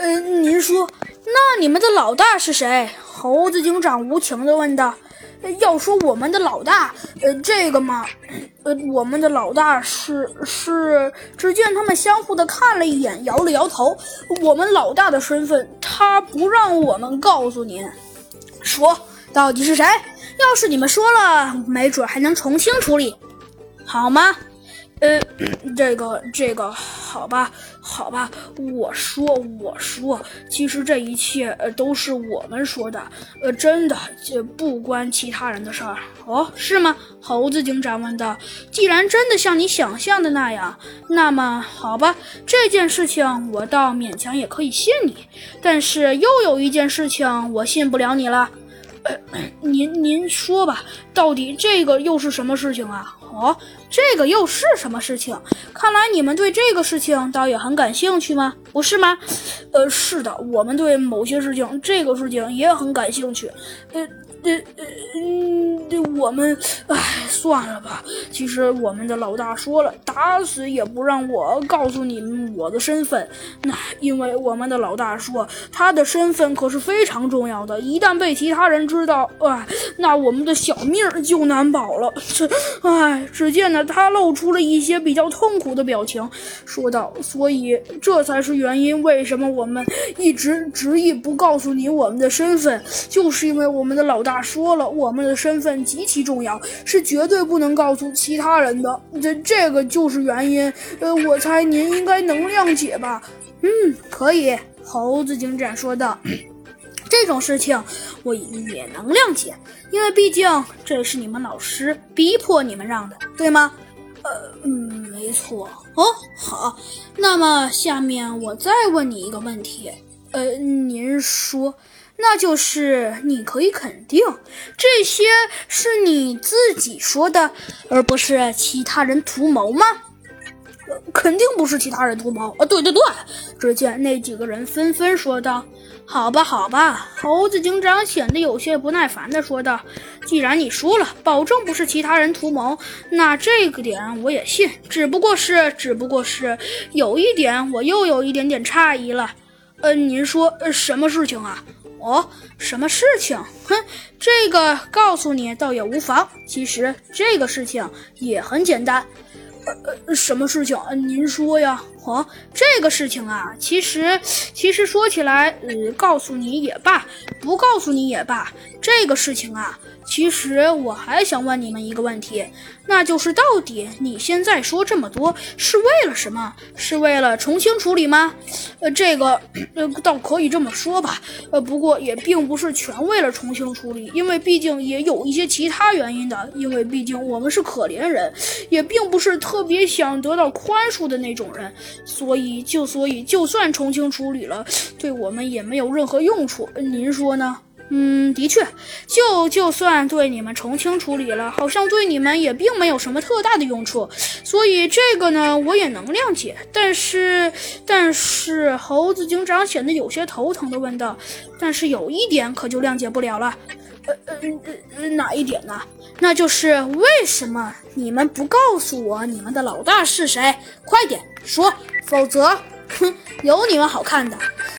呃，您说，那你们的老大是谁？猴子警长无情地问道。要说我们的老大，呃，这个嘛，呃，我们的老大是是。只见他们相互的看了一眼，摇了摇头。我们老大的身份，他不让我们告诉您。说，到底是谁？要是你们说了，没准还能从轻处理，好吗？呃，这个这个，好吧，好吧，我说我说，其实这一切呃都是我们说的，呃，真的，这不关其他人的事儿哦，是吗？猴子警长问道。既然真的像你想象的那样，那么好吧，这件事情我倒勉强也可以信你，但是又有一件事情我信不了你了。呃，您您说吧，到底这个又是什么事情啊？哦，这个又是什么事情？看来你们对这个事情倒也很感兴趣吗？不是吗？呃，是的，我们对某些事情，这个事情也很感兴趣。呃。这呃嗯，这我们，唉，算了吧。其实我们的老大说了，打死也不让我告诉你们我的身份。那因为我们的老大说，他的身份可是非常重要的，一旦被其他人知道，唉，那我们的小命就难保了。这，唉，只见呢，他露出了一些比较痛苦的表情，说道：“所以这才是原因，为什么我们一直执意不告诉你我们的身份，就是因为我们的老大。”说了，我们的身份极其重要，是绝对不能告诉其他人的。这这个就是原因。呃，我猜您应该能谅解吧？嗯，可以。猴子警长说道：“这种事情我也能谅解，因为毕竟这是你们老师逼迫你们让的，对吗？”呃，嗯，没错。哦，好。那么下面我再问你一个问题。呃，您说。那就是你可以肯定，这些是你自己说的，而不是其他人图谋吗？肯定不是其他人图谋啊！对对对！只见那几个人纷纷说道：“好吧，好吧。”猴子警长显得有些不耐烦地说道：“既然你说了，保证不是其他人图谋，那这个点我也信。只不过是，只不过是有一点，我又有一点点诧异了。呃，您说什么事情啊？”哦，什么事情？哼，这个告诉你倒也无妨。其实这个事情也很简单。呃，什么事情？您说呀。哦，这个事情啊，其实其实说起来，呃，告诉你也罢，不告诉你也罢。这个事情啊，其实我还想问你们一个问题，那就是到底你现在说这么多是为了什么？是为了重新处理吗？呃，这个呃，倒可以这么说吧。呃，不过也并不是全为了重新处理，因为毕竟也有一些其他原因的。因为毕竟我们是可怜人，也并不是特别想得到宽恕的那种人，所以就所以就算重新处理了，对我们也没有任何用处。您说呢？嗯，的确，就就算对你们从轻处理了，好像对你们也并没有什么特大的用处，所以这个呢，我也能谅解。但是，但是，猴子警长显得有些头疼的问道：“但是有一点可就谅解不了了，呃呃呃，哪一点呢？那就是为什么你们不告诉我你们的老大是谁？快点说，否则，哼，有你们好看的。”